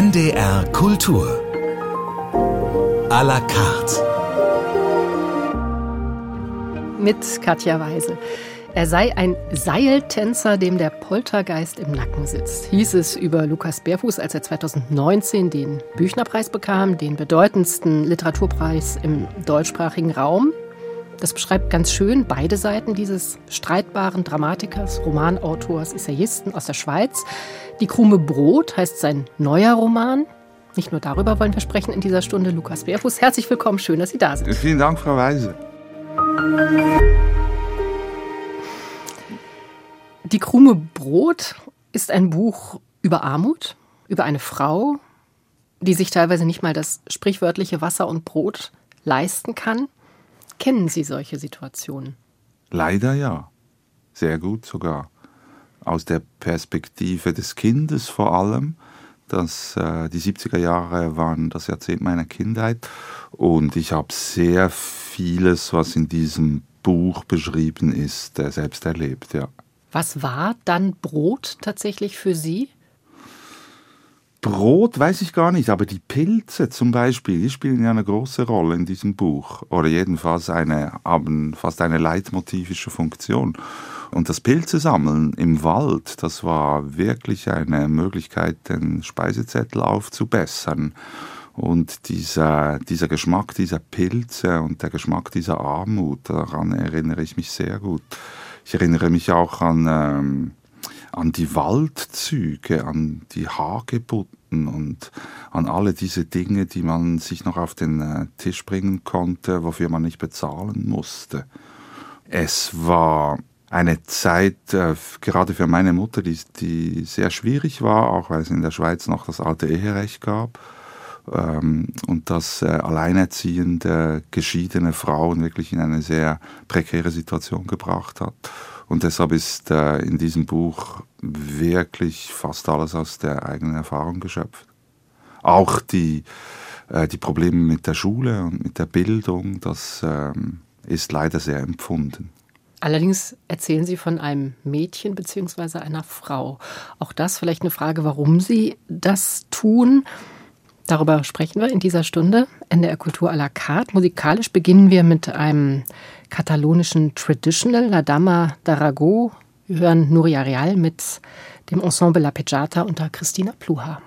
NDR Kultur. A la carte. Mit Katja Weise. Er sei ein Seiltänzer, dem der Poltergeist im Nacken sitzt, hieß es über Lukas Bärfuß, als er 2019 den Büchnerpreis bekam, den bedeutendsten Literaturpreis im deutschsprachigen Raum. Das beschreibt ganz schön beide Seiten dieses streitbaren Dramatikers, Romanautors, Essayisten aus der Schweiz. Die Krume Brot heißt sein neuer Roman. Nicht nur darüber wollen wir sprechen in dieser Stunde. Lukas Bärfuß, herzlich willkommen. Schön, dass Sie da sind. Vielen Dank, Frau Weise. Die Krume Brot ist ein Buch über Armut, über eine Frau, die sich teilweise nicht mal das sprichwörtliche Wasser und Brot leisten kann. Kennen Sie solche Situationen? Leider ja. Sehr gut sogar. Aus der Perspektive des Kindes vor allem. Das, äh, die 70er Jahre waren das Jahrzehnt meiner Kindheit und ich habe sehr vieles, was in diesem Buch beschrieben ist, äh, selbst erlebt, ja. Was war dann Brot tatsächlich für Sie? Brot weiß ich gar nicht, aber die Pilze zum Beispiel, die spielen ja eine große Rolle in diesem Buch. Oder jedenfalls eine, haben fast eine leitmotivische Funktion. Und das Pilzesammeln im Wald, das war wirklich eine Möglichkeit, den Speisezettel aufzubessern. Und dieser, dieser Geschmack dieser Pilze und der Geschmack dieser Armut, daran erinnere ich mich sehr gut. Ich erinnere mich auch an ähm, an die Waldzüge, an die Hagebutten und an alle diese Dinge, die man sich noch auf den äh, Tisch bringen konnte, wofür man nicht bezahlen musste. Es war eine Zeit, äh, gerade für meine Mutter, die, die sehr schwierig war, auch weil es in der Schweiz noch das alte Eherecht gab ähm, und das äh, alleinerziehende, geschiedene Frauen wirklich in eine sehr prekäre Situation gebracht hat. Und deshalb ist äh, in diesem Buch wirklich fast alles aus der eigenen Erfahrung geschöpft. Auch die, äh, die Probleme mit der Schule und mit der Bildung, das ähm, ist leider sehr empfunden. Allerdings erzählen Sie von einem Mädchen bzw. einer Frau. Auch das vielleicht eine Frage, warum Sie das tun. Darüber sprechen wir in dieser Stunde. NDR Kultur à la carte. Musikalisch beginnen wir mit einem katalonischen Traditional, La Dama d'Arago. Wir hören Nuria Real mit dem Ensemble La Pejata unter Christina Pluha.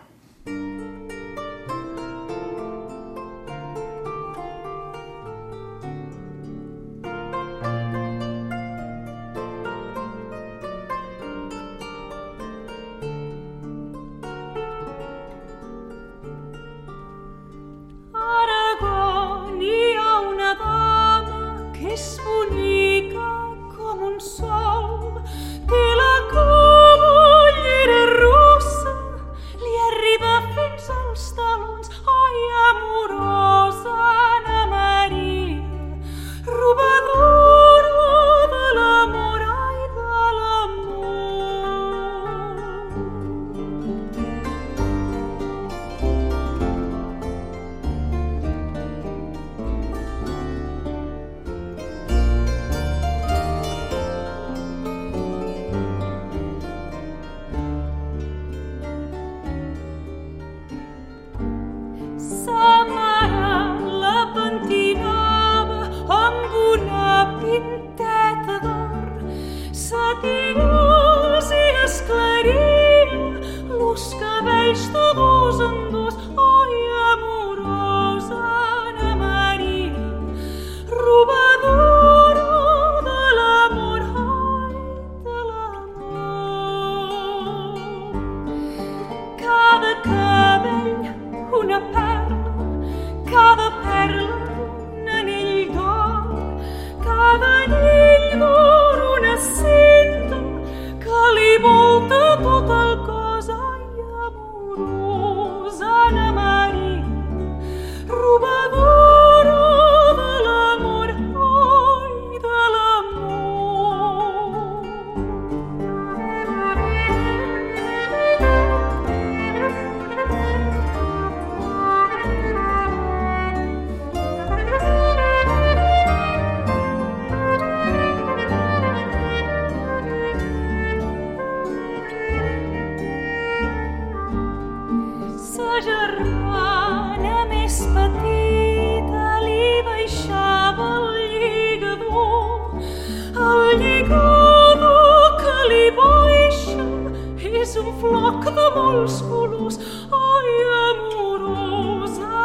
flock the mollusculus, I am Rosa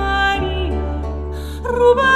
Maria, Ruben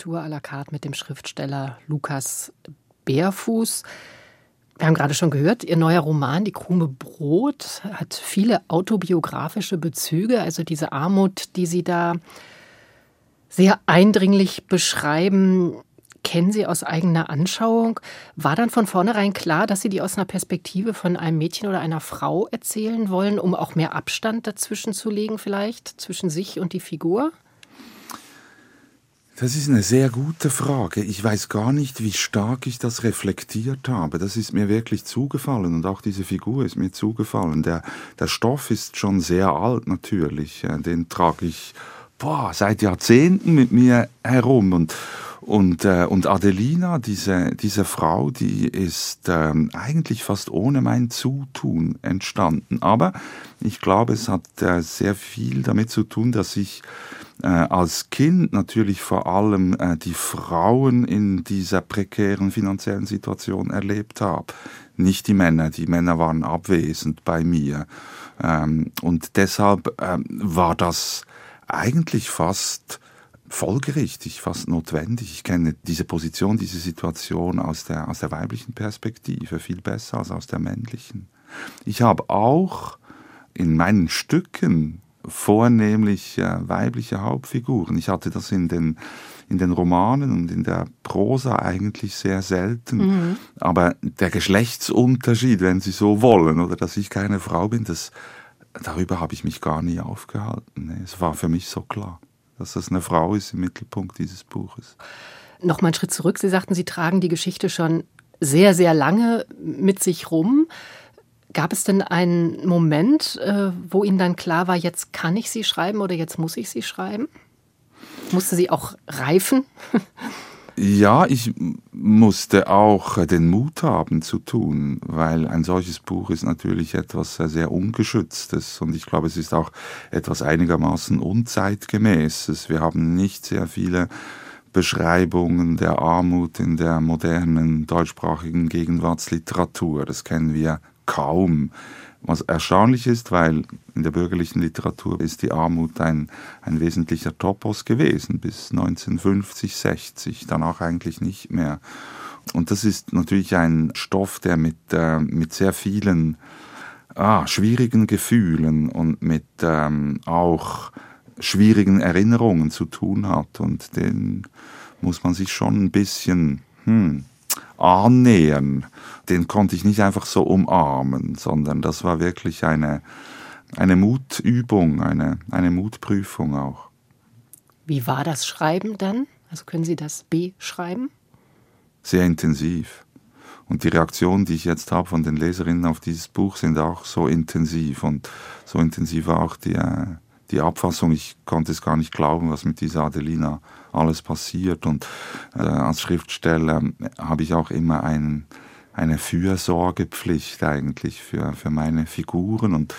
Kultur à la carte mit dem Schriftsteller Lukas Bärfuß. Wir haben gerade schon gehört, Ihr neuer Roman Die Krume Brot hat viele autobiografische Bezüge, also diese Armut, die Sie da sehr eindringlich beschreiben, kennen Sie aus eigener Anschauung. War dann von vornherein klar, dass Sie die aus einer Perspektive von einem Mädchen oder einer Frau erzählen wollen, um auch mehr Abstand dazwischen zu legen, vielleicht zwischen sich und die Figur? Das ist eine sehr gute Frage. Ich weiß gar nicht, wie stark ich das reflektiert habe. Das ist mir wirklich zugefallen und auch diese Figur ist mir zugefallen. Der, der Stoff ist schon sehr alt natürlich. Äh, Den trage ich boah, seit Jahrzehnten mit mir herum und und, äh, und Adelina, diese, diese Frau, die ist ähm, eigentlich fast ohne mein Zutun entstanden. Aber ich glaube, es hat äh, sehr viel damit zu tun, dass ich äh, als Kind natürlich vor allem äh, die Frauen in dieser prekären finanziellen Situation erlebt habe. Nicht die Männer, die Männer waren abwesend bei mir. Ähm, und deshalb ähm, war das eigentlich fast folgerichtig, fast notwendig. Ich kenne diese Position, diese Situation aus der, aus der weiblichen Perspektive viel besser als aus der männlichen. Ich habe auch in meinen Stücken vornehmlich äh, weibliche Hauptfiguren. Ich hatte das in den, in den Romanen und in der Prosa eigentlich sehr selten. Mhm. Aber der Geschlechtsunterschied, wenn Sie so wollen, oder dass ich keine Frau bin, das, darüber habe ich mich gar nie aufgehalten. Es war für mich so klar, dass das eine Frau ist im Mittelpunkt dieses Buches. Noch mal einen Schritt zurück. Sie sagten, Sie tragen die Geschichte schon sehr, sehr lange mit sich rum. Gab es denn einen Moment, äh, wo Ihnen dann klar war, jetzt kann ich sie schreiben oder jetzt muss ich sie schreiben? Musste sie auch reifen? Ja, ich musste auch den Mut haben zu tun, weil ein solches Buch ist natürlich etwas sehr, sehr Ungeschütztes und ich glaube, es ist auch etwas einigermaßen Unzeitgemäßes. Wir haben nicht sehr viele Beschreibungen der Armut in der modernen deutschsprachigen Gegenwartsliteratur. Das kennen wir kaum. Was erstaunlich ist, weil in der bürgerlichen Literatur ist die Armut ein, ein wesentlicher Topos gewesen bis 1950, 60, danach eigentlich nicht mehr. Und das ist natürlich ein Stoff, der mit, äh, mit sehr vielen ah, schwierigen Gefühlen und mit ähm, auch schwierigen Erinnerungen zu tun hat. Und den muss man sich schon ein bisschen hm, annähern. Den konnte ich nicht einfach so umarmen, sondern das war wirklich eine, eine Mutübung, eine, eine Mutprüfung auch. Wie war das Schreiben dann? Also können Sie das beschreiben? Sehr intensiv. Und die Reaktionen, die ich jetzt habe von den Leserinnen auf dieses Buch, sind auch so intensiv. Und so intensiv war auch die, äh, die Abfassung. Ich konnte es gar nicht glauben, was mit dieser Adelina alles passiert. Und äh, als Schriftsteller habe ich auch immer ein, eine Fürsorgepflicht eigentlich für, für meine Figuren. Und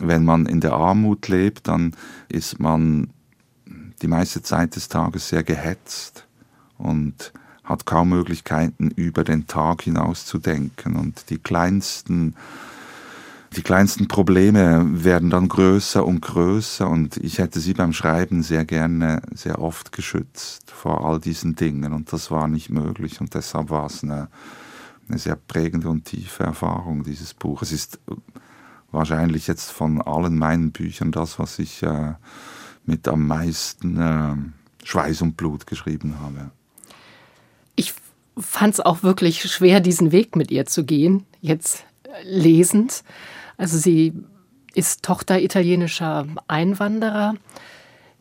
wenn man in der Armut lebt, dann ist man die meiste Zeit des Tages sehr gehetzt und hat kaum Möglichkeiten, über den Tag hinaus zu denken. Und die kleinsten, die kleinsten Probleme werden dann größer und größer und ich hätte sie beim Schreiben sehr gerne, sehr oft geschützt vor all diesen Dingen und das war nicht möglich und deshalb war es eine, eine sehr prägende und tiefe Erfahrung, dieses Buch. Es ist wahrscheinlich jetzt von allen meinen Büchern das, was ich äh, mit am meisten äh, Schweiß und Blut geschrieben habe. Ich fand es auch wirklich schwer, diesen Weg mit ihr zu gehen, jetzt lesend. Also sie ist Tochter italienischer Einwanderer.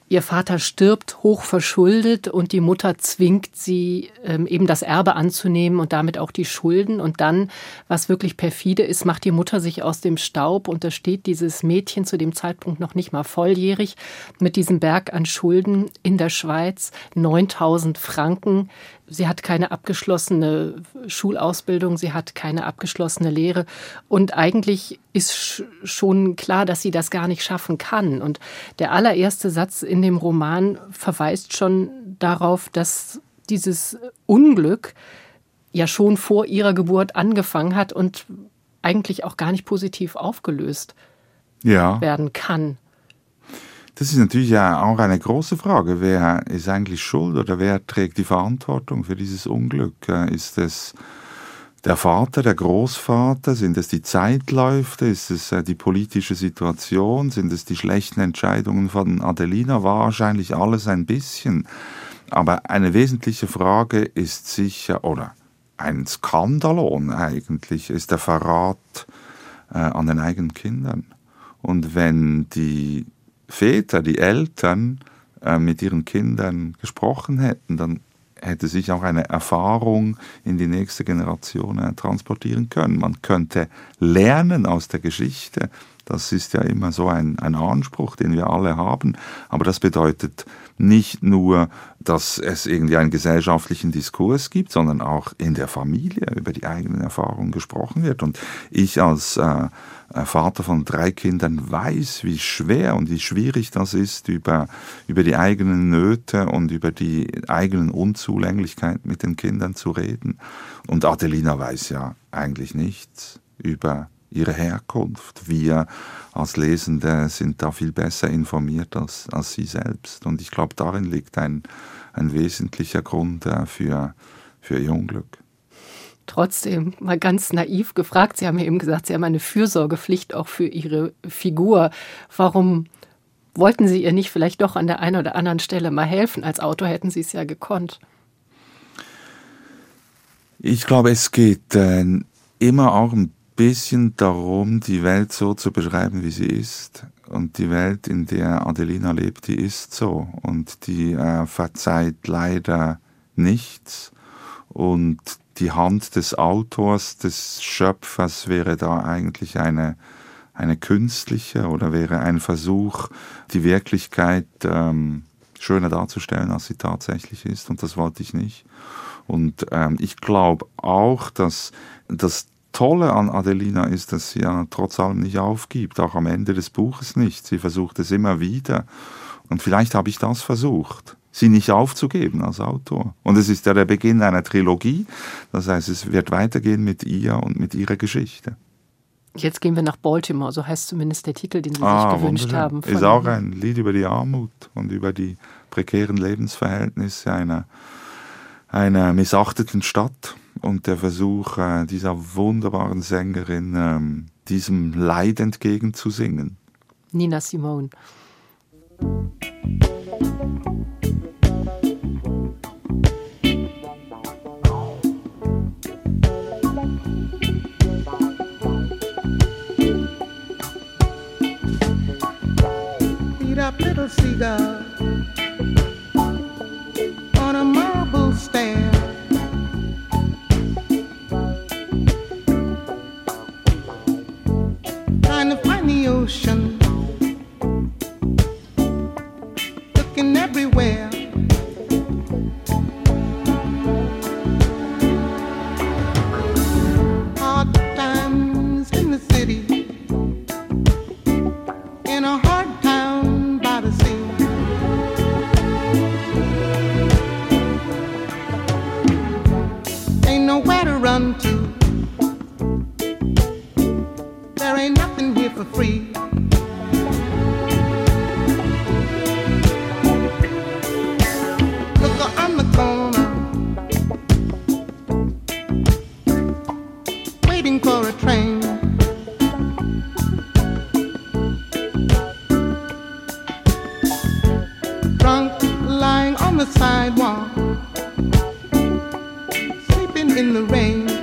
Ihr Vater stirbt hoch verschuldet und die Mutter zwingt sie, ähm, eben das Erbe anzunehmen und damit auch die Schulden. Und dann, was wirklich perfide ist, macht die Mutter sich aus dem Staub und da steht dieses Mädchen zu dem Zeitpunkt noch nicht mal volljährig mit diesem Berg an Schulden in der Schweiz, 9000 Franken, Sie hat keine abgeschlossene Schulausbildung, sie hat keine abgeschlossene Lehre. Und eigentlich ist schon klar, dass sie das gar nicht schaffen kann. Und der allererste Satz in dem Roman verweist schon darauf, dass dieses Unglück ja schon vor ihrer Geburt angefangen hat und eigentlich auch gar nicht positiv aufgelöst ja. werden kann. Das ist natürlich auch eine große Frage. Wer ist eigentlich schuld oder wer trägt die Verantwortung für dieses Unglück? Ist es der Vater, der Großvater? Sind es die Zeitläufe? Ist es äh, die politische Situation? Sind es die schlechten Entscheidungen von Adelina? Wahrscheinlich alles ein bisschen. Aber eine wesentliche Frage ist sicher, oder ein Skandalon eigentlich, ist der Verrat äh, an den eigenen Kindern. Und wenn die Väter, die Eltern äh, mit ihren Kindern gesprochen hätten, dann hätte sich auch eine Erfahrung in die nächste Generation äh, transportieren können. Man könnte lernen aus der Geschichte. Das ist ja immer so ein, ein Anspruch, den wir alle haben. Aber das bedeutet nicht nur, dass es irgendwie einen gesellschaftlichen Diskurs gibt, sondern auch in der Familie über die eigenen Erfahrungen gesprochen wird. Und ich als äh, äh, Vater von drei Kindern weiß, wie schwer und wie schwierig das ist, über, über die eigenen Nöte und über die eigenen Unzulänglichkeiten mit den Kindern zu reden. Und Adelina weiß ja eigentlich nichts über ihre Herkunft. Wir als Lesende sind da viel besser informiert als, als sie selbst. Und ich glaube, darin liegt ein, ein wesentlicher Grund äh, für, für ihr Unglück. Trotzdem mal ganz naiv gefragt, Sie haben ja eben gesagt, Sie haben eine Fürsorgepflicht auch für Ihre Figur. Warum wollten Sie ihr nicht vielleicht doch an der einen oder anderen Stelle mal helfen? Als Autor hätten Sie es ja gekonnt. Ich glaube, es geht äh, immer auch ein bisschen darum, die Welt so zu beschreiben, wie sie ist. Und die Welt, in der Adelina lebt, die ist so. Und die äh, verzeiht leider nichts. Und die Hand des Autors, des Schöpfers wäre da eigentlich eine, eine künstliche oder wäre ein Versuch, die Wirklichkeit ähm, schöner darzustellen, als sie tatsächlich ist. Und das wollte ich nicht. Und ähm, ich glaube auch, dass das Tolle an Adelina ist, dass sie ja trotz allem nicht aufgibt, auch am Ende des Buches nicht. Sie versucht es immer wieder. Und vielleicht habe ich das versucht sie nicht aufzugeben als Autor. Und es ist ja der Beginn einer Trilogie. Das heißt, es wird weitergehen mit ihr und mit ihrer Geschichte. Jetzt gehen wir nach Baltimore, so heißt zumindest der Titel, den Sie ah, sich gewünscht haben. Ist auch ein Lied über die Armut und über die prekären Lebensverhältnisse einer, einer missachteten Stadt und der Versuch äh, dieser wunderbaren Sängerin, ähm, diesem Leid entgegenzusingen. Nina Simone. up little seagull 深 in the rain.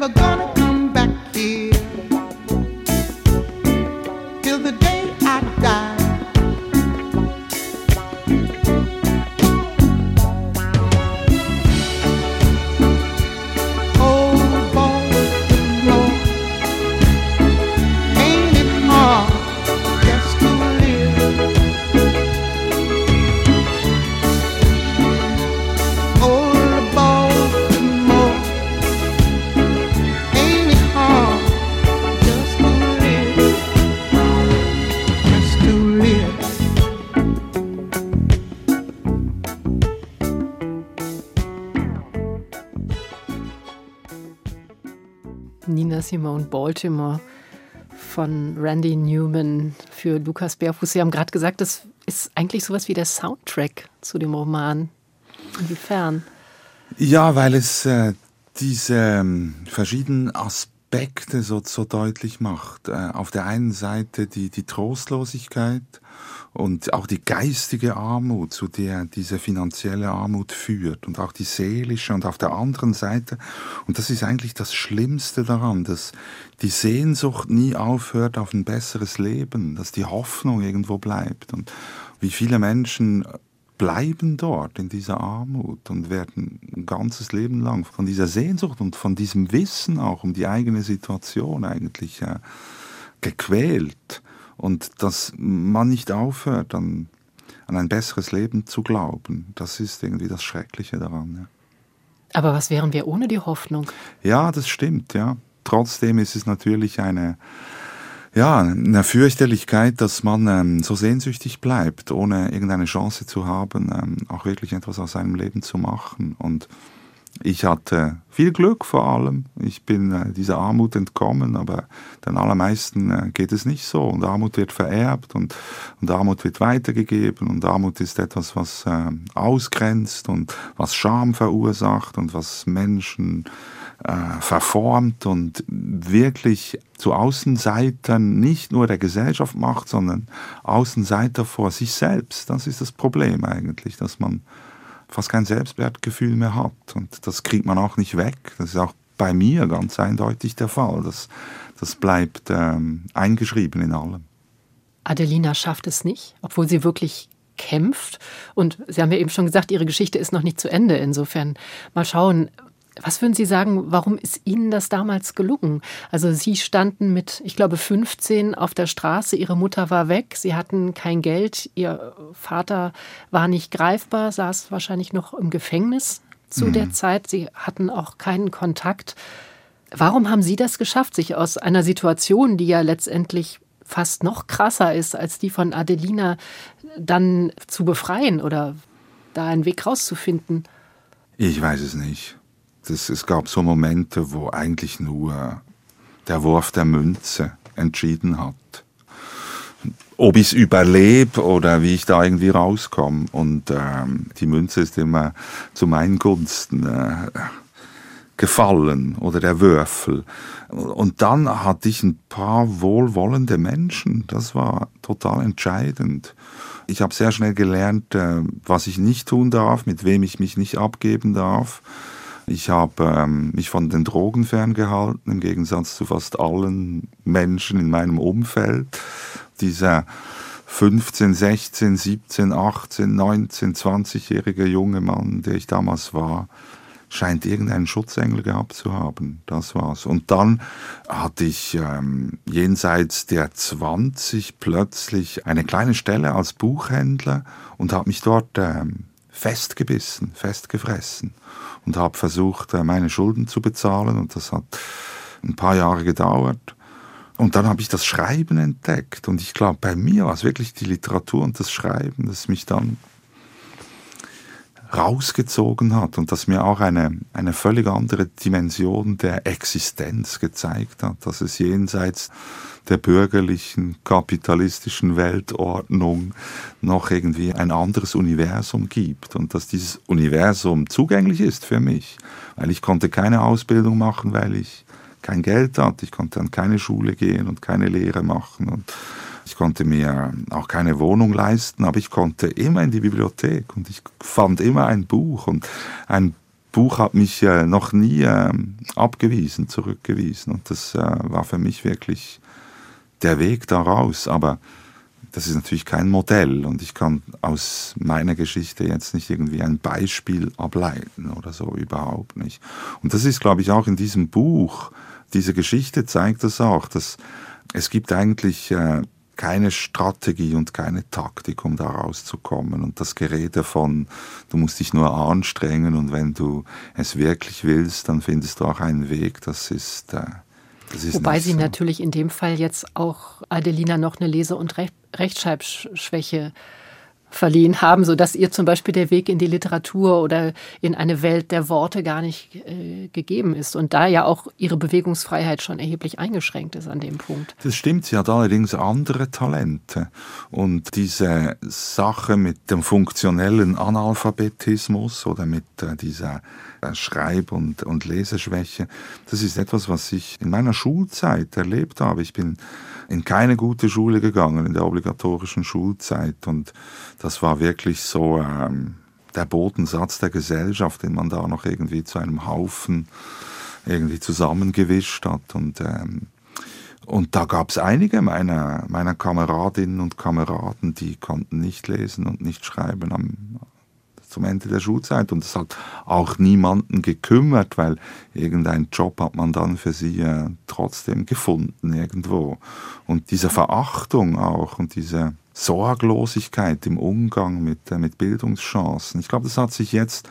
Never gonna Baltimore von Randy Newman für Lukas Bärfuß. Sie haben gerade gesagt, das ist eigentlich sowas wie der Soundtrack zu dem Roman. Inwiefern? Ja, weil es äh, diese ähm, verschiedenen Aspekte so, so deutlich macht. Äh, auf der einen Seite die, die Trostlosigkeit und auch die geistige Armut, zu der diese finanzielle Armut führt. Und auch die seelische und auf der anderen Seite, und das ist eigentlich das Schlimmste daran, dass die Sehnsucht nie aufhört auf ein besseres Leben, dass die Hoffnung irgendwo bleibt. Und wie viele Menschen bleiben dort in dieser Armut und werden ein ganzes Leben lang von dieser Sehnsucht und von diesem Wissen auch um die eigene Situation eigentlich äh, gequält und dass man nicht aufhört, an, an ein besseres Leben zu glauben. Das ist irgendwie das Schreckliche daran. Ja. Aber was wären wir ohne die Hoffnung? Ja, das stimmt, ja. Trotzdem ist es natürlich eine, ja, eine Fürchterlichkeit, dass man ähm, so sehnsüchtig bleibt, ohne irgendeine Chance zu haben, ähm, auch wirklich etwas aus seinem Leben zu machen. Und ich hatte viel Glück vor allem. Ich bin äh, dieser Armut entkommen, aber den allermeisten äh, geht es nicht so. Und Armut wird vererbt und, und Armut wird weitergegeben und Armut ist etwas, was äh, ausgrenzt und was Scham verursacht und was Menschen äh, verformt und wirklich zu Außenseitern nicht nur der Gesellschaft macht, sondern Außenseiter vor sich selbst. Das ist das Problem eigentlich, dass man fast kein Selbstwertgefühl mehr hat. Und das kriegt man auch nicht weg. Das ist auch bei mir ganz eindeutig der Fall. Das, das bleibt ähm, eingeschrieben in allem. Adelina schafft es nicht, obwohl sie wirklich kämpft. Und Sie haben ja eben schon gesagt, Ihre Geschichte ist noch nicht zu Ende. Insofern mal schauen, Was würden Sie sagen, warum ist Ihnen das damals gelungen? Also Sie standen mit, ich glaube, 15 auf der Straße, Ihre Mutter war weg, Sie hatten kein Geld, Ihr Vater war nicht greifbar, saß wahrscheinlich noch im Gefängnis zu mhm. der Zeit, Sie hatten auch keinen Kontakt. Warum haben Sie das geschafft, sich aus einer Situation, die ja letztendlich fast noch krasser ist als die von Adelina, dann zu befreien oder da einen Weg rauszufinden? Ich weiß es nicht. Das, es gab so Momente, wo eigentlich nur der Wurf der Münze entschieden hat. Ob ich es überlebe oder wie ich da irgendwie rauskomme. Und ähm, die Münze ist immer zu meinen Gunsten äh, gefallen oder der Würfel. Und dann hatte ich ein paar wohlwollende Menschen. Das war total entscheidend. Ich habe sehr schnell gelernt, äh, was ich nicht tun darf, mit wem ich mich nicht abgeben darf. Ich habe ähm, mich von den Drogen ferngehalten, im Gegensatz zu fast allen Menschen in meinem Umfeld. Dieser 15, 16, 17, 18, 19, 20-jährige junge Mann, der ich damals war, scheint irgendeinen Schutzengel gehabt zu haben. Das war's. Und dann hatte ich ähm, jenseits der 20 plötzlich eine kleine Stelle als Buchhändler und habe mich dort ähm, festgebissen, festgefressen und habe versucht, äh, meine Schulden zu bezahlen und das hat ein paar Jahre gedauert. Und dann habe ich das Schreiben entdeckt und ich glaube, bei mir war es wirklich die Literatur und das Schreiben, das mich dann rausgezogen hat und das mir auch eine, eine völlig andere Dimension der Existenz gezeigt hat, dass es jenseits der bürgerlichen, kapitalistischen Weltordnung noch irgendwie ein anderes Universum gibt und dass dieses Universum zugänglich ist für mich, weil ich konnte keine Ausbildung machen, weil ich kein Geld hatte, ich konnte an keine Schule gehen und keine Lehre machen und ich konnte mir auch keine Wohnung leisten, aber ich konnte immer in die Bibliothek und ich fand immer ein Buch und ein Buch hat mich äh, noch nie äh, abgewiesen, zurückgewiesen und das äh, war für mich wirklich der Weg daraus. Aber das ist natürlich kein Modell und ich kann aus meiner Geschichte jetzt nicht irgendwie ein Beispiel ableiten oder so, überhaupt nicht. Und das ist, glaube ich, auch in diesem Buch, diese Geschichte zeigt das auch, dass es gibt eigentlich äh, keine Strategie und keine Taktik, um da rauszukommen. Und das Gerede von, du musst dich nur anstrengen und wenn du es wirklich willst, dann findest du auch einen Weg, das ist. Äh, das ist Wobei Sie so. natürlich in dem Fall jetzt auch Adelina noch eine Lese- und Rechtschreibschwäche verliehen haben, sodass ihr zum Beispiel der Weg in die Literatur oder in eine Welt der Worte gar nicht äh, gegeben ist und da ja auch ihre Bewegungsfreiheit schon erheblich eingeschränkt ist an dem Punkt. Das stimmt, sie hat allerdings andere Talente und diese Sache mit dem funktionellen Analphabetismus oder mit äh, dieser äh, Schreib- und, und Leseschwäche, das ist etwas, was ich in meiner Schulzeit erlebt habe. Ich bin in keine gute Schule gegangen, in der obligatorischen Schulzeit. Und das war wirklich so ähm, der Bodensatz der Gesellschaft, den man da noch irgendwie zu einem Haufen irgendwie zusammengewischt hat. Und, ähm, und da gab es einige meiner, meiner Kameradinnen und Kameraden, die konnten nicht lesen und nicht schreiben am, zum Ende der Schulzeit und es hat auch niemanden gekümmert, weil irgendeinen Job hat man dann für sie äh, trotzdem gefunden irgendwo. Und diese Verachtung auch und diese Sorglosigkeit im Umgang mit, äh, mit Bildungschancen, ich glaube, das hat sich jetzt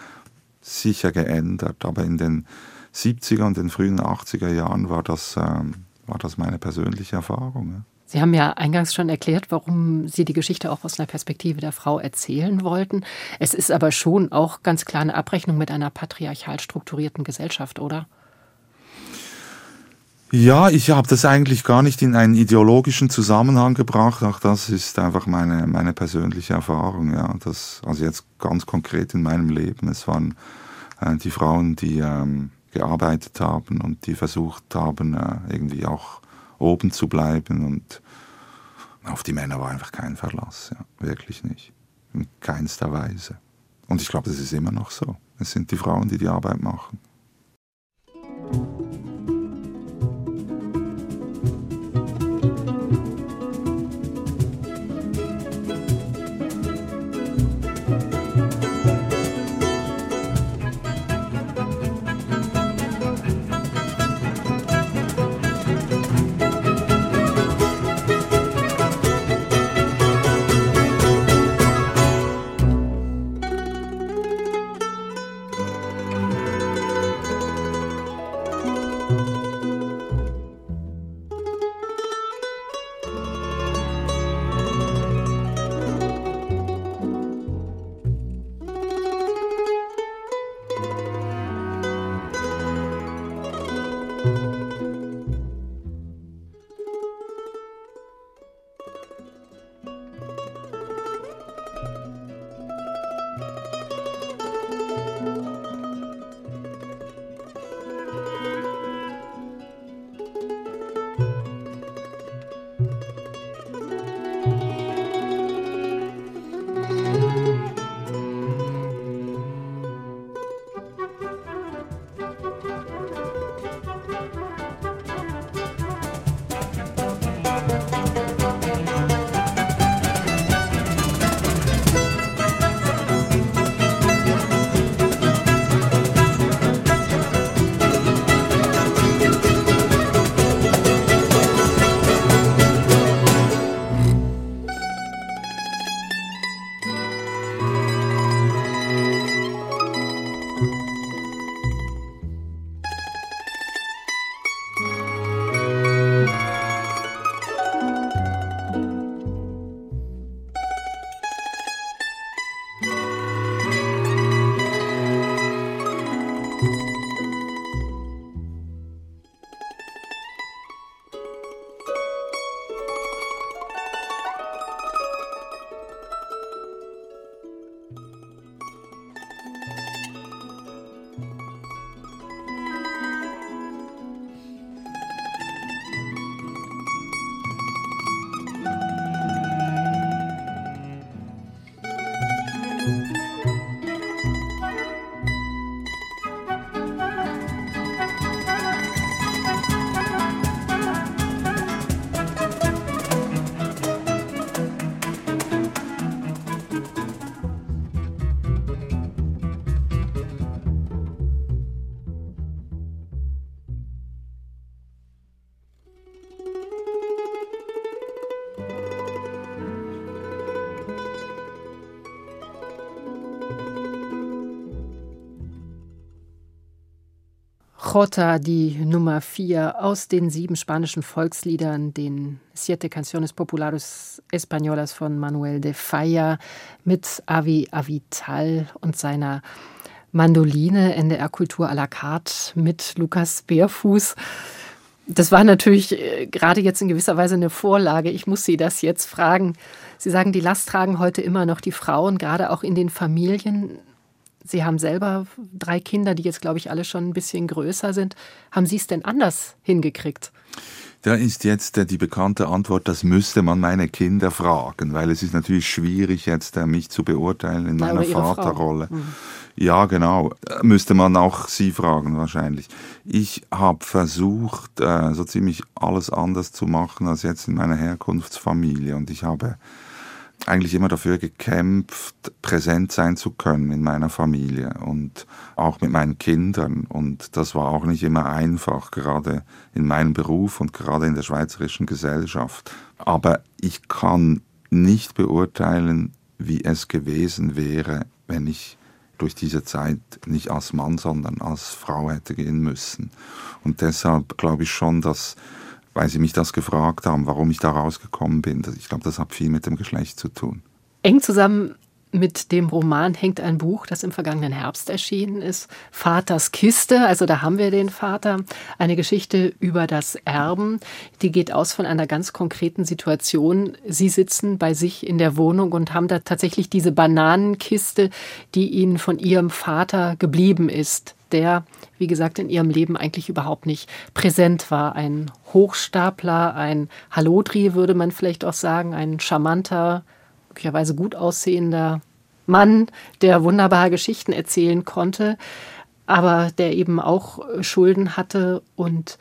sicher geändert, aber in den 70er und den frühen 80er Jahren war das, äh, war das meine persönliche Erfahrung. Ja. Sie haben ja eingangs schon erklärt, warum Sie die Geschichte auch aus einer Perspektive der Frau erzählen wollten. Es ist aber schon auch ganz klar eine Abrechnung mit einer patriarchal strukturierten Gesellschaft, oder? Ja, ich habe das eigentlich gar nicht in einen ideologischen Zusammenhang gebracht. Auch das ist einfach meine, meine persönliche Erfahrung. Ja, das, also jetzt ganz konkret in meinem Leben. Es waren äh, die Frauen, die ähm, gearbeitet haben und die versucht haben, äh, irgendwie auch oben zu bleiben und auf die Männer war einfach kein Verlass, ja, wirklich nicht, in keinster Weise. Und ich glaube, das ist immer noch so. Es sind die Frauen, die die Arbeit machen. Jota, die Nummer 4 aus den sieben spanischen Volksliedern, den Siete Canciones Populares Españolas von Manuel de Falla mit Avi Avital und seiner Mandoline, NDR Kultur à la carte mit Lukas Bärfuß. Das war natürlich äh, gerade jetzt in gewisser Weise eine Vorlage. Ich muss Sie das jetzt fragen. Sie sagen, die Last tragen heute immer noch die Frauen, gerade auch in den Familien. Sie haben selber drei Kinder, die jetzt, glaube ich, alle schon ein bisschen größer sind. Haben Sie es denn anders hingekriegt? Da ist jetzt äh, die bekannte Antwort, das müsste man meine Kinder fragen, weil es ist natürlich schwierig, jetzt äh, mich zu beurteilen in meiner Vaterrolle. Mhm. Ja, genau. Müsste man auch Sie fragen wahrscheinlich. Ich habe versucht, äh, so ziemlich alles anders zu machen als jetzt in meiner Herkunftsfamilie. Und ich habe eigentlich immer dafür gekämpft, präsent sein zu können in meiner Familie und auch mit meinen Kindern. Und das war auch nicht immer einfach, gerade in meinem Beruf und gerade in der schweizerischen Gesellschaft. Aber ich kann nicht beurteilen, wie es gewesen wäre, wenn ich durch diese Zeit nicht als Mann, sondern als Frau hätte gehen müssen. Und deshalb glaube ich schon, dass weil sie mich das gefragt haben, warum ich da rausgekommen bin. Ich glaube, das hat viel mit dem Geschlecht zu tun. Eng zusammen mit dem Roman hängt ein Buch, das im vergangenen Herbst erschienen ist. Vaters Kiste, also da haben wir den Vater. Eine Geschichte über das Erben. Die geht aus von einer ganz konkreten Situation. Sie sitzen bei sich in der Wohnung und haben da tatsächlich diese Bananenkiste, die ihnen von ihrem Vater geblieben ist der, wie gesagt, in ihrem Leben eigentlich überhaupt nicht präsent war. Ein Hochstapler, ein Hallodri würde man vielleicht auch sagen, ein charmanter, möglicherweise gut aussehender Mann, der wunderbare Geschichten erzählen konnte, aber der eben auch Schulden hatte und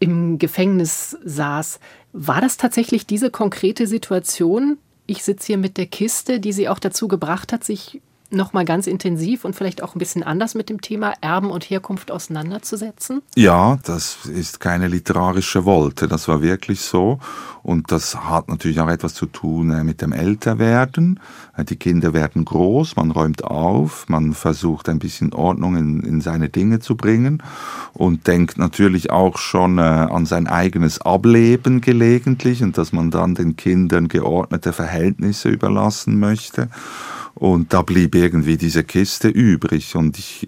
im Gefängnis saß. War das tatsächlich diese konkrete Situation? Ich sitze hier mit der Kiste, die sie auch dazu gebracht hat, sich nochmal ganz intensiv und vielleicht auch ein bisschen anders mit dem Thema Erben und Herkunft auseinanderzusetzen? Ja, das ist keine literarische Wolte, das war wirklich so. Und das hat natürlich auch etwas zu tun äh, mit dem Älterwerden. Äh, die Kinder werden groß, man räumt auf, man versucht ein bisschen Ordnung in, in seine Dinge zu bringen und denkt natürlich auch schon äh, an sein eigenes Ableben gelegentlich und dass man dann den Kindern geordnete Verhältnisse überlassen möchte. Und da blieb irgendwie diese Kiste übrig und ich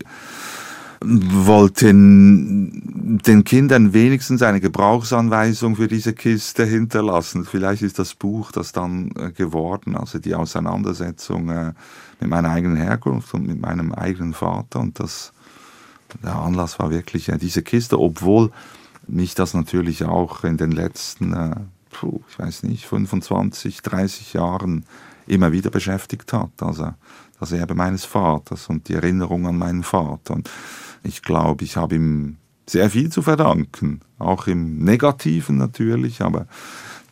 wollte den Kindern wenigstens eine Gebrauchsanweisung für diese Kiste hinterlassen. Vielleicht ist das Buch das dann äh, geworden, also die Auseinandersetzung äh, mit meiner eigenen Herkunft und mit meinem eigenen Vater. Und das, der Anlass war wirklich äh, diese Kiste, obwohl mich das natürlich auch in den letzten, ich weiß nicht, 25, 30 Jahren immer wieder beschäftigt hat. Also das Erbe meines Vaters und die Erinnerung an meinen Vater. Und ich glaube, ich habe ihm sehr viel zu verdanken, auch im Negativen natürlich, aber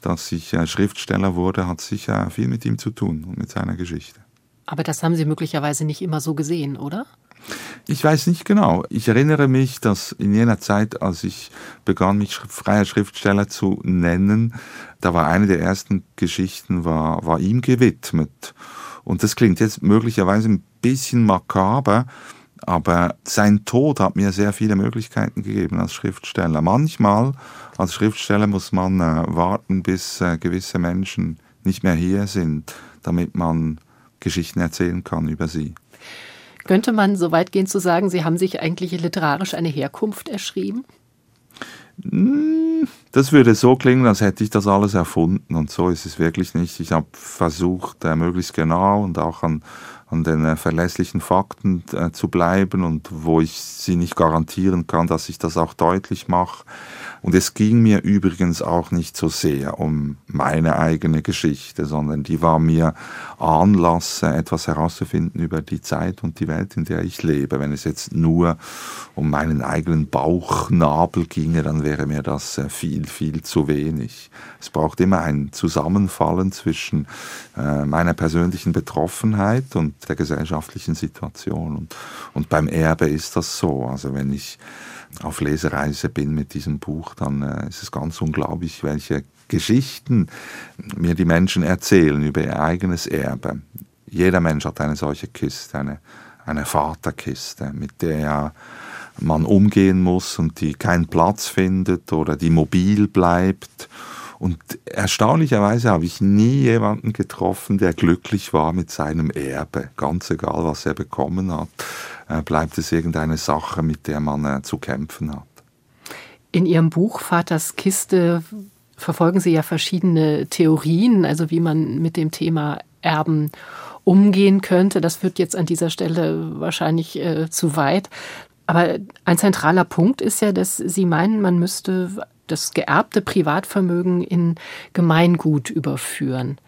dass ich Schriftsteller wurde, hat sicher viel mit ihm zu tun und mit seiner Geschichte. Aber das haben Sie möglicherweise nicht immer so gesehen, oder? Ich weiß nicht genau. Ich erinnere mich, dass in jener Zeit, als ich begann, mich freier Schriftsteller zu nennen, da war eine der ersten Geschichten war, war ihm gewidmet. Und das klingt jetzt möglicherweise ein bisschen makaber, aber sein Tod hat mir sehr viele Möglichkeiten gegeben als Schriftsteller. Manchmal als Schriftsteller muss man äh, warten, bis äh, gewisse Menschen nicht mehr hier sind, damit man Geschichten erzählen kann über sie. Könnte man so weit gehen zu sagen, Sie haben sich eigentlich literarisch eine Herkunft erschrieben? Hm, das würde so klingen, als hätte ich das alles erfunden und so ist es wirklich nicht. Ich habe versucht, äh, möglichst genau und auch an, an den äh, verlässlichen Fakten äh, zu bleiben und wo ich sie nicht garantieren kann, dass ich das auch deutlich mache. Und es ging mir übrigens auch nicht so sehr um meine eigene Geschichte, sondern die war mir Anlass, etwas herauszufinden über die Zeit und die Welt, in der ich lebe. Wenn es jetzt nur um meinen eigenen Bauchnabel ginge, dann wäre mir das äh, viel, viel zu wenig. Es braucht immer ein Zusammenfallen zwischen äh, meiner persönlichen Betroffenheit und der gesellschaftlichen Situation. Und, und beim Erbe ist das so. Also wenn ich auf Lesereise bin mit diesem Buch, dann äh, ist es ganz unglaublich, welche Geschichten mir die Menschen erzählen über ihr eigenes Erbe. Jeder Mensch hat eine solche Kiste, eine, eine Vaterkiste, mit der er man umgehen muss und die keinen Platz findet oder die mobil bleibt. Und erstaunlicherweise habe ich nie jemanden getroffen, der glücklich war mit seinem Erbe. Ganz egal, was er bekommen hat, äh, bleibt es irgendeine Sache, mit der man äh, zu kämpfen hat. In Ihrem Buch Vaters Kiste verfolgen Sie ja verschiedene Theorien, also wie man mit dem Thema Erben umgehen könnte. Das führt jetzt an dieser Stelle wahrscheinlich äh, zu weit. Aber ein zentraler Punkt ist ja, dass Sie meinen, man müsste das geerbte Privatvermögen in Gemeingut überführen.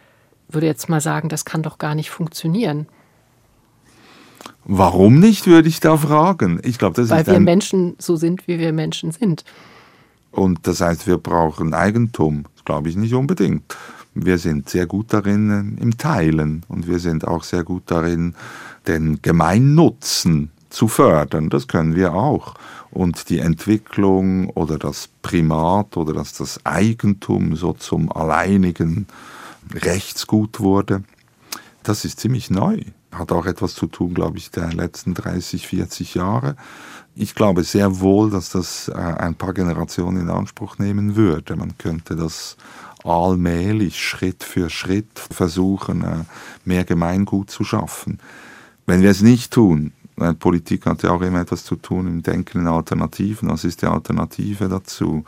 Ich würde jetzt mal sagen, das kann doch gar nicht funktionieren. Warum nicht, würde ich da fragen. Ich glaube, das Weil ist wir Menschen so sind, wie wir Menschen sind. Und das heißt, wir brauchen Eigentum. Das glaube ich nicht unbedingt. Wir sind sehr gut darin im Teilen und wir sind auch sehr gut darin, den Gemeinnutzen zu fördern. Das können wir auch. Und die Entwicklung oder das Primat oder dass das Eigentum so zum alleinigen Rechtsgut wurde, das ist ziemlich neu. Hat auch etwas zu tun, glaube ich, der letzten 30, 40 Jahre. Ich glaube sehr wohl, dass das äh, ein paar Generationen in Anspruch nehmen würde. Man könnte das allmählich, Schritt für Schritt versuchen, äh, mehr Gemeingut zu schaffen. Wenn wir es nicht tun, Politik hat ja auch immer etwas zu tun im Denken in Alternativen. Was ist die Alternative dazu?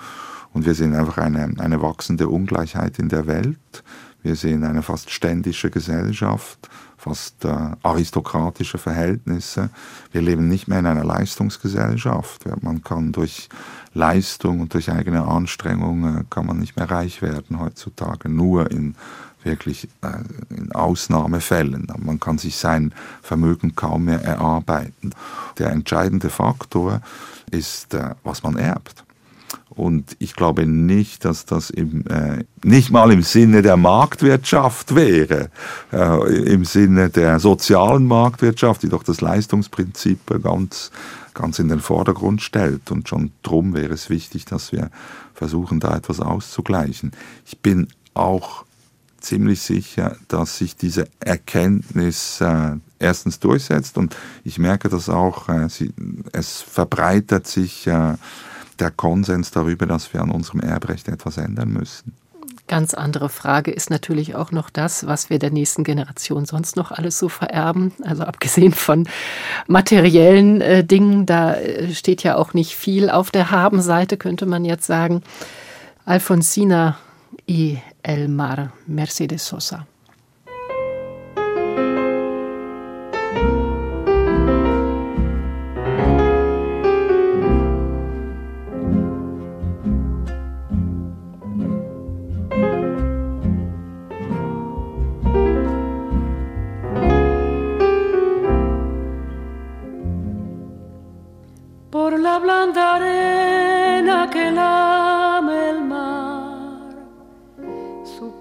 Und wir sehen einfach eine, eine wachsende Ungleichheit in der Welt. Wir sehen eine fast ständische Gesellschaft, fast äh, aristokratische Verhältnisse. Wir leben nicht mehr in einer Leistungsgesellschaft. Man kann durch Leistung und durch eigene Anstrengung äh, kann man nicht mehr reich werden heutzutage. Nur in wirklich äh, in Ausnahmefällen. Man kann sich sein Vermögen kaum mehr erarbeiten. Der entscheidende Faktor ist, äh, was man erbt. Und ich glaube nicht, dass das im, äh, nicht mal im Sinne der Marktwirtschaft wäre, äh, im Sinne der sozialen Marktwirtschaft, die doch das Leistungsprinzip ganz, ganz in den Vordergrund stellt. Und schon drum wäre es wichtig, dass wir versuchen, da etwas auszugleichen. Ich bin auch ziemlich sicher, dass sich diese Erkenntnis äh, erstens durchsetzt und ich merke das auch, äh, sie, es verbreitet sich äh, der Konsens darüber, dass wir an unserem Erbrecht etwas ändern müssen. Ganz andere Frage ist natürlich auch noch das, was wir der nächsten Generation sonst noch alles so vererben. Also abgesehen von materiellen äh, Dingen, da äh, steht ja auch nicht viel auf der Habenseite, könnte man jetzt sagen. Alfonsina y el mar, Mercedes Sosa.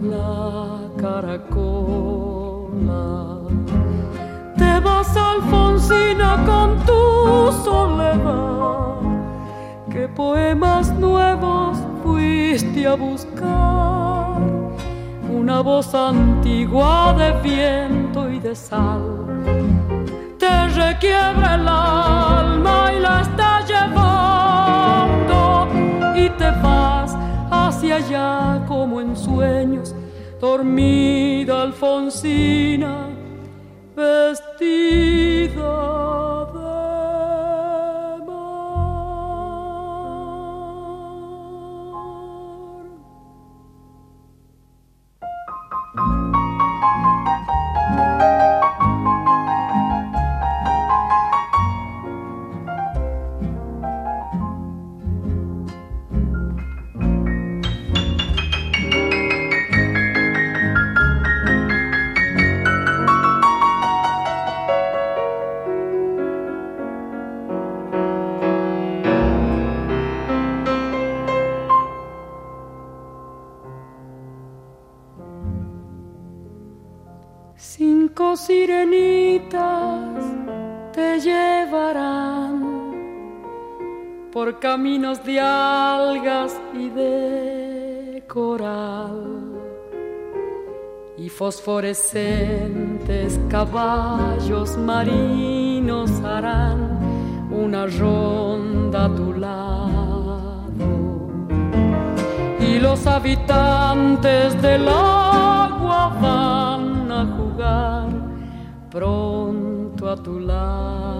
la caracola. Te vas, Alfonsina, con tu soledad. ¿Qué poemas nuevos fuiste a buscar? Una voz antigua de viento y de sal te requiebra el alma y la está llevando y te vas hacia allá como en sueños, dormida Alfonsina, vestida de algas y de coral y fosforescentes caballos marinos harán una ronda a tu lado y los habitantes del agua van a jugar pronto a tu lado.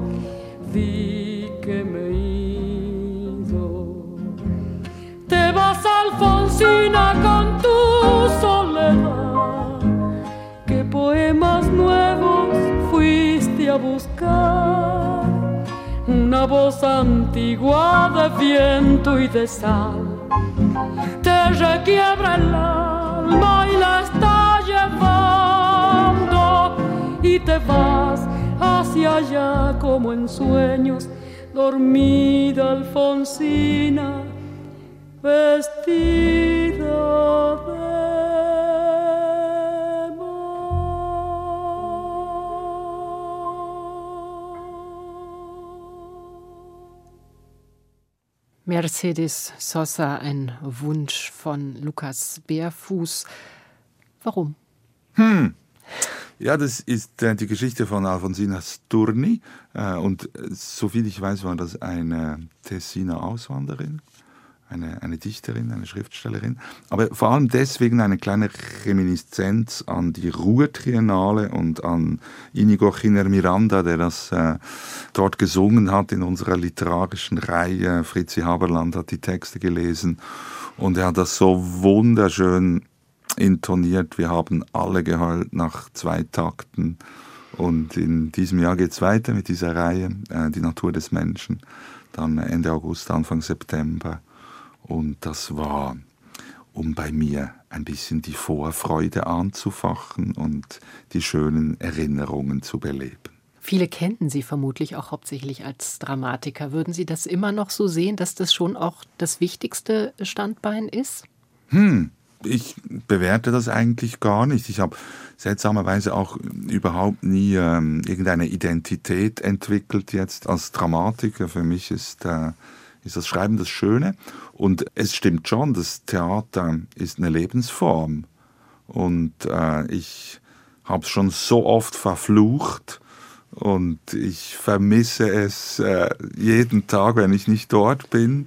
Una voz antigua de viento y de sal. Te requiebra el alma y la está llevando y te vas hacia allá como en sueños dormida Alfonsina vestida Mercedes Sosa, ein Wunsch von Lukas Bärfuß. Warum? Hm. Ja, das ist äh, die Geschichte von Alfonsina Sturni. Äh, und äh, soviel ich weiß, war das eine Tessiner Auswanderin eine, eine Dichterin, eine Schriftstellerin, aber vor allem deswegen eine kleine Reminiszenz an die Ruhr-Triennale und an Inigo Chiner Miranda, der das äh, dort gesungen hat in unserer literarischen Reihe. Fritzi Haberland hat die Texte gelesen und er hat das so wunderschön intoniert. Wir haben alle geheult nach zwei Takten. Und in diesem Jahr geht es weiter mit dieser Reihe, äh, Die Natur des Menschen. Dann Ende August, Anfang September. Und das war, um bei mir ein bisschen die Vorfreude anzufachen und die schönen Erinnerungen zu beleben. Viele kennen Sie vermutlich auch hauptsächlich als Dramatiker. Würden Sie das immer noch so sehen, dass das schon auch das wichtigste Standbein ist? Hm, ich bewerte das eigentlich gar nicht. Ich habe seltsamerweise auch überhaupt nie ähm, irgendeine Identität entwickelt jetzt als Dramatiker. Für mich ist äh, ist das Schreiben das Schöne. Und es stimmt schon, das Theater ist eine Lebensform. Und äh, ich habe es schon so oft verflucht und ich vermisse es äh, jeden Tag, wenn ich nicht dort bin.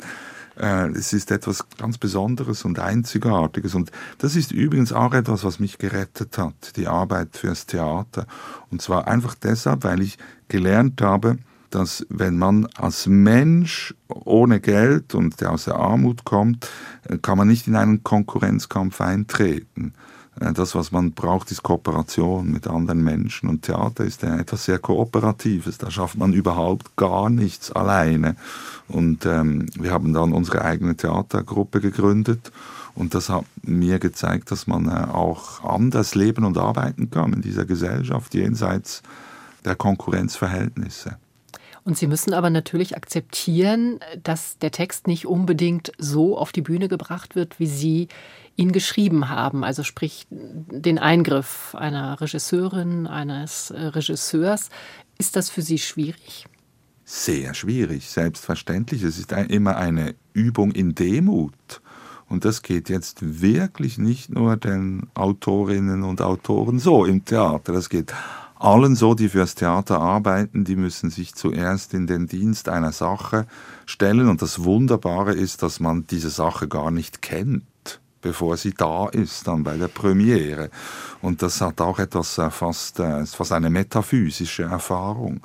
Äh, es ist etwas ganz Besonderes und Einzigartiges. Und das ist übrigens auch etwas, was mich gerettet hat, die Arbeit fürs Theater. Und zwar einfach deshalb, weil ich gelernt habe, dass wenn man als Mensch ohne Geld und der aus der Armut kommt, äh, kann man nicht in einen Konkurrenzkampf eintreten. Äh, das, was man braucht, ist Kooperation mit anderen Menschen. Und Theater ist etwas sehr Kooperatives. Da schafft man überhaupt gar nichts alleine. Und ähm, wir haben dann unsere eigene Theatergruppe gegründet. Und das hat mir gezeigt, dass man äh, auch anders leben und arbeiten kann in dieser Gesellschaft, jenseits der Konkurrenzverhältnisse. Und Sie müssen aber natürlich akzeptieren, dass der Text nicht unbedingt so auf die Bühne gebracht wird, wie Sie ihn geschrieben haben. Also sprich den Eingriff einer Regisseurin, eines äh, Regisseurs. Ist das für Sie schwierig? Sehr schwierig, selbstverständlich. Es ist immer eine Übung in Demut. Und das geht jetzt wirklich nicht nur den Autorinnen und Autoren so im Theater. Das geht allen so, die fürs Theater arbeiten, die müssen sich zuerst in den Dienst einer Sache stellen. Und das Wunderbare ist, dass man diese Sache gar nicht kennt bevor sie da ist, dann bei der Premiere. Und das hat auch etwas äh, fast, äh, fast eine metaphysische Erfahrung.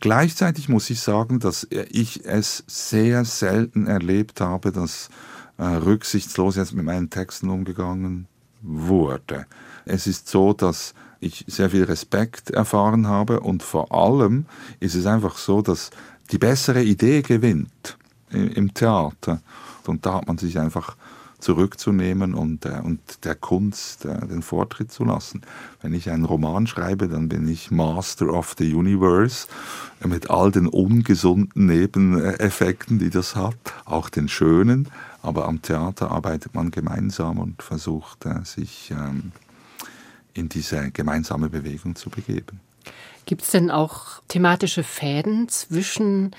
Gleichzeitig muss ich sagen, dass ich es sehr selten erlebt habe, dass äh, rücksichtslos jetzt mit meinen Texten umgegangen wurde. Es ist so, dass ich sehr viel Respekt erfahren habe und vor allem ist es einfach so, dass die bessere Idee gewinnt im Theater. Und da hat man sich einfach zurückzunehmen und, äh, und der Kunst äh, den Vortritt zu lassen. Wenn ich einen Roman schreibe, dann bin ich Master of the Universe mit all den ungesunden Nebeneffekten, die das hat, auch den schönen. Aber am Theater arbeitet man gemeinsam und versucht, äh, sich ähm, in diese gemeinsame Bewegung zu begeben. Gibt es denn auch thematische Fäden zwischen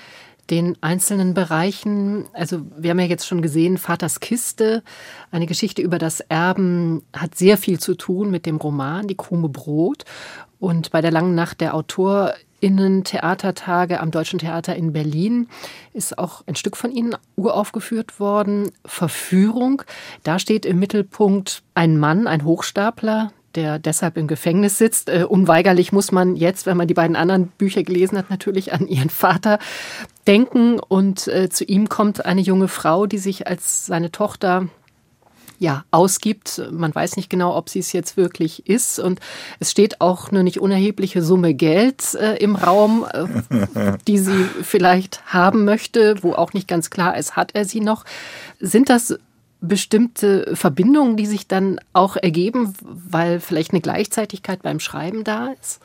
den einzelnen Bereichen. Also wir haben ja jetzt schon gesehen, Vaters Kiste, eine Geschichte über das Erben, hat sehr viel zu tun mit dem Roman Die Krume Brot. Und bei der langen Nacht der AutorInnen Theatertage am Deutschen Theater in Berlin ist auch ein Stück von Ihnen uraufgeführt worden. Verführung. Da steht im Mittelpunkt ein Mann, ein Hochstapler, der deshalb im Gefängnis sitzt. Äh, unweigerlich muss man jetzt, wenn man die beiden anderen Bücher gelesen hat, natürlich an ihren Vater denken. Und äh, zu ihm kommt eine junge Frau, die sich als seine Tochter ja, ausgibt. Man weiß nicht genau, ob sie es jetzt wirklich ist. Und es steht auch eine nicht unerhebliche Summe Geld äh, im Raum, äh, die sie vielleicht haben möchte, wo auch nicht ganz klar ist, hat er sie noch. Sind das bestimmte Verbindungen, die sich dann auch ergeben, weil vielleicht eine Gleichzeitigkeit beim Schreiben da ist?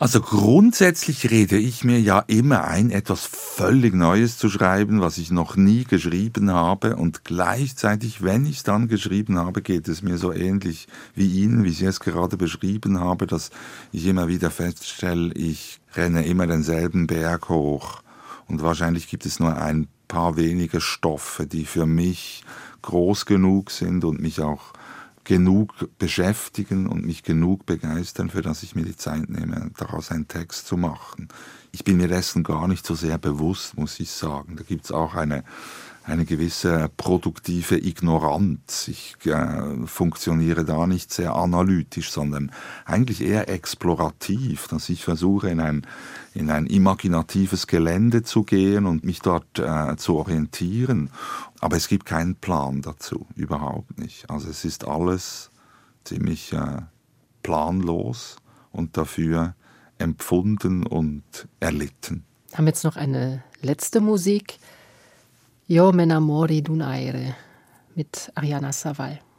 Also grundsätzlich rede ich mir ja immer ein, etwas völlig Neues zu schreiben, was ich noch nie geschrieben habe. Und gleichzeitig, wenn ich es dann geschrieben habe, geht es mir so ähnlich wie Ihnen, wie Sie es gerade beschrieben haben, dass ich immer wieder feststelle, ich renne immer denselben Berg hoch. Und wahrscheinlich gibt es nur ein paar wenige Stoffe, die für mich groß genug sind und mich auch genug beschäftigen und mich genug begeistern, für das ich mir die Zeit nehme, daraus einen Text zu machen. Ich bin mir dessen gar nicht so sehr bewusst, muss ich sagen. Da gibt es auch eine eine gewisse produktive Ignoranz. Ich äh, funktioniere da nicht sehr analytisch, sondern eigentlich eher explorativ, dass ich versuche, in ein, in ein imaginatives Gelände zu gehen und mich dort äh, zu orientieren. Aber es gibt keinen Plan dazu, überhaupt nicht. Also es ist alles ziemlich äh, planlos und dafür empfunden und erlitten. Wir haben jetzt noch eine letzte Musik. Io me namori d'un aire mit Ariana Saval.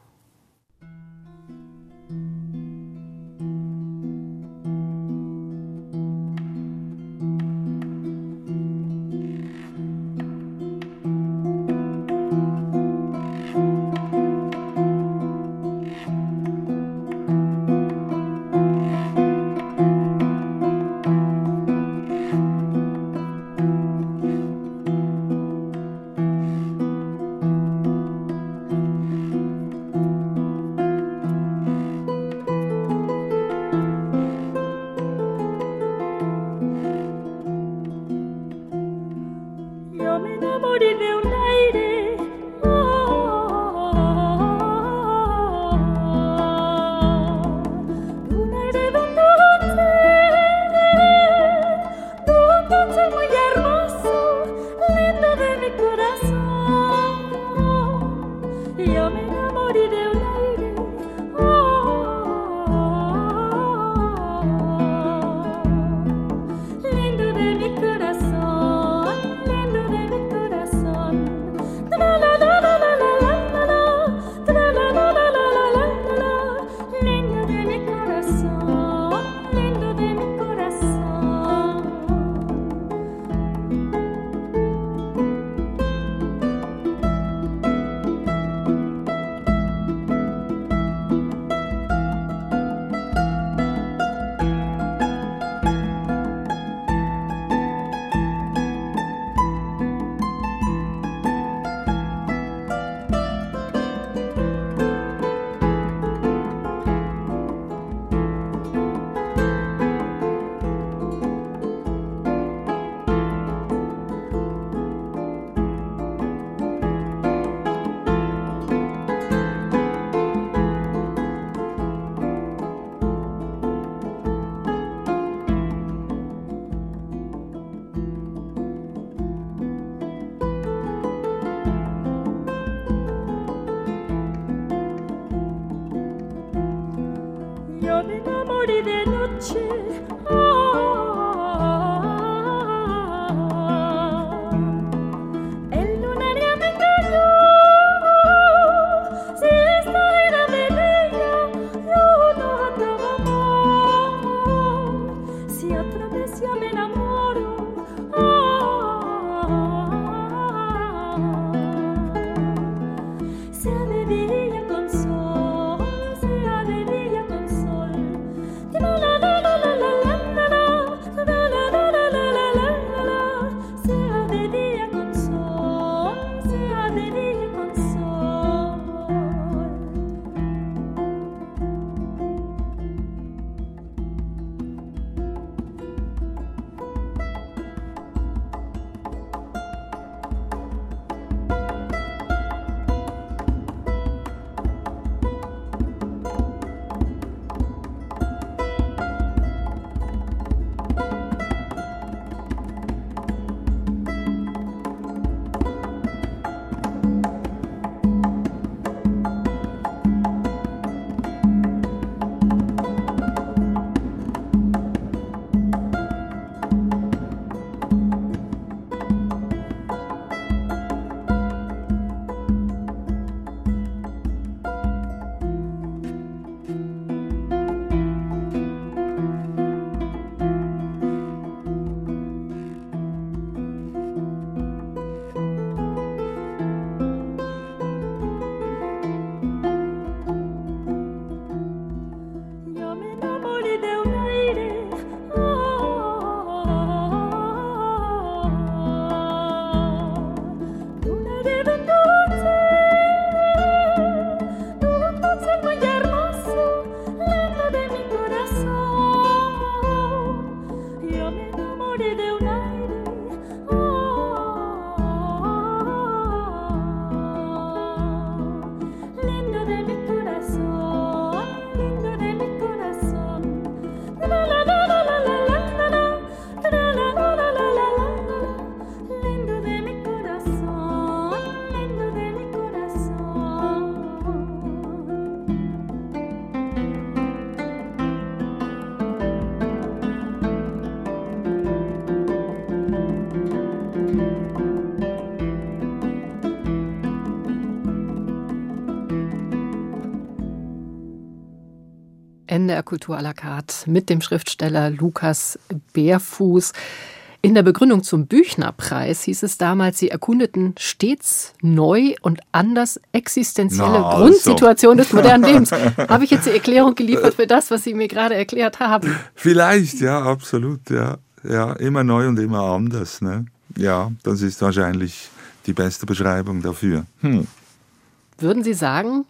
NDR Kultur à la carte mit dem Schriftsteller Lukas Bärfuß. In der Begründung zum Büchnerpreis hieß es damals, sie erkundeten stets neu und anders existenzielle Na, Grundsituationen des modernen Lebens. Habe ich jetzt die Erklärung geliefert für das, was Sie mir gerade erklärt haben? Vielleicht, ja, absolut, ja. Ja, immer neu und immer anders, ne? Ja, das ist wahrscheinlich die beste Beschreibung dafür. Hm. Würden Sie sagen,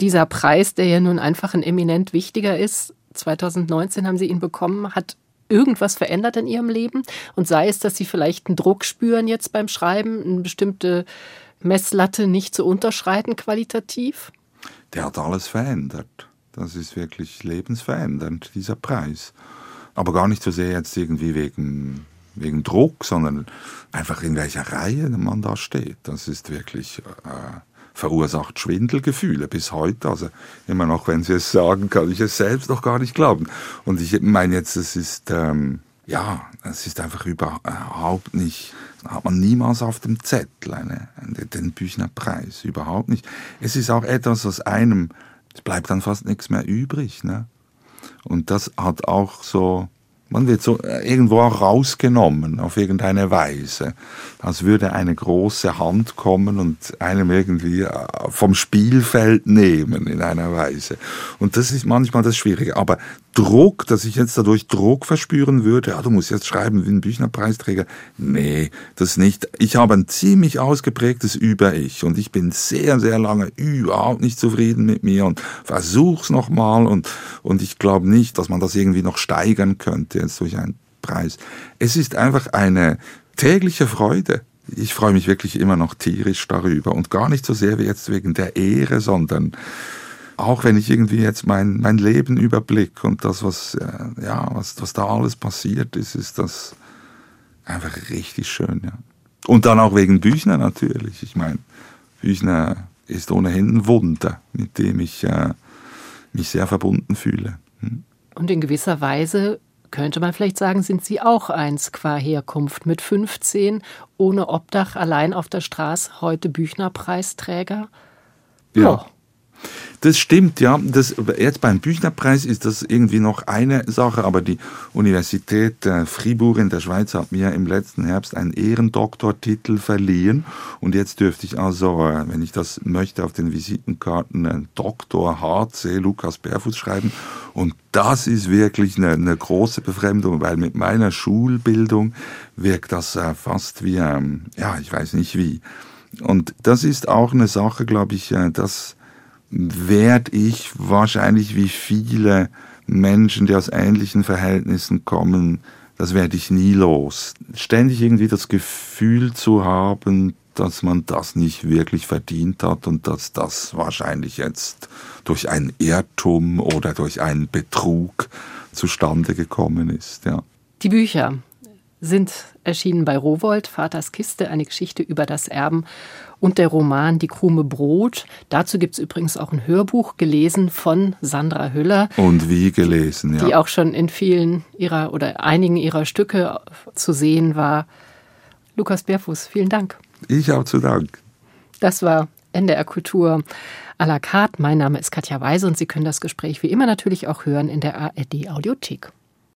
dieser Preis, der ja nun einfach ein eminent wichtiger ist, 2019 haben Sie ihn bekommen, hat irgendwas verändert in Ihrem Leben? Und sei es, dass Sie vielleicht einen Druck spüren jetzt beim Schreiben, eine bestimmte Messlatte nicht zu unterschreiten qualitativ? Der hat alles verändert. Das ist wirklich lebensverändernd, dieser Preis. Aber gar nicht so sehr jetzt irgendwie wegen, wegen Druck, sondern einfach in welcher Reihe man da steht. Das ist wirklich äh, verursacht Schwindelgefühle bis heute. Also immer noch, wenn Sie es sagen, kann ich es selbst noch gar nicht glauben. Und ich meine jetzt, es ist, ähm, ja, es ist einfach überhaupt nicht, hat man niemals auf dem Zettel eine, den Büchnerpreis, überhaupt nicht. Es ist auch etwas, was einem, es bleibt dann fast nichts mehr übrig. Ne? Und das hat auch so, man wird so äh, irgendwo auch rausgenommen auf irgendeine Weise, als würde eine große Hand kommen und einem irgendwie äh, vom Spielfeld nehmen in einer Weise. Und das ist manchmal das Schwierige. Aber Druck, dass ich jetzt dadurch Druck verspüren würde, ja, du musst jetzt schreiben wie ein Büchnerpreisträger. Nee, das nicht. Ich habe ein ziemlich ausgeprägtes Über-Ich und ich bin sehr, sehr lange überhaupt nicht zufrieden mit mir und versuch's nochmal und, und ich glaube nicht, dass man das irgendwie noch steigern könnte jetzt durch einen Preis. Es ist einfach eine tägliche Freude. Ich freue mich wirklich immer noch tierisch darüber und gar nicht so sehr wie jetzt wegen der Ehre, sondern auch wenn ich irgendwie jetzt mein, mein Leben überblicke und das, was, äh, ja, was, was da alles passiert ist, ist das einfach richtig schön. Ja. Und dann auch wegen Büchner natürlich. Ich meine, Büchner ist ohnehin ein Wunder, mit dem ich äh, mich sehr verbunden fühle. Hm? Und in gewisser Weise könnte man vielleicht sagen, sind Sie auch eins qua Herkunft mit 15, ohne Obdach, allein auf der Straße, heute Büchnerpreisträger? Ja. Oh. Das stimmt, ja. Das, jetzt beim Büchnerpreis ist das irgendwie noch eine Sache, aber die Universität äh, Fribourg in der Schweiz hat mir im letzten Herbst einen Ehrendoktortitel verliehen und jetzt dürfte ich also, äh, wenn ich das möchte, auf den Visitenkarten Dr. HC Lukas Berfuß schreiben und das ist wirklich eine, eine große Befremdung, weil mit meiner Schulbildung wirkt das äh, fast wie, ähm, ja, ich weiß nicht wie. Und das ist auch eine Sache, glaube ich, dass werde ich wahrscheinlich wie viele Menschen, die aus ähnlichen Verhältnissen kommen, das werde ich nie los. Ständig irgendwie das Gefühl zu haben, dass man das nicht wirklich verdient hat und dass das wahrscheinlich jetzt durch einen Irrtum oder durch einen Betrug zustande gekommen ist, ja. Die Bücher sind erschienen bei Rowold, Vaters Kiste, eine Geschichte über das Erben und der Roman Die Krume Brot. Dazu gibt es übrigens auch ein Hörbuch, gelesen von Sandra Hüller. Und wie gelesen, ja. Die auch schon in vielen ihrer oder einigen ihrer Stücke zu sehen war. Lukas Bärfuß, vielen Dank. Ich habe zu Dank. Das war NDR Kultur à la carte. Mein Name ist Katja Weise und Sie können das Gespräch wie immer natürlich auch hören in der ARD Audiothek.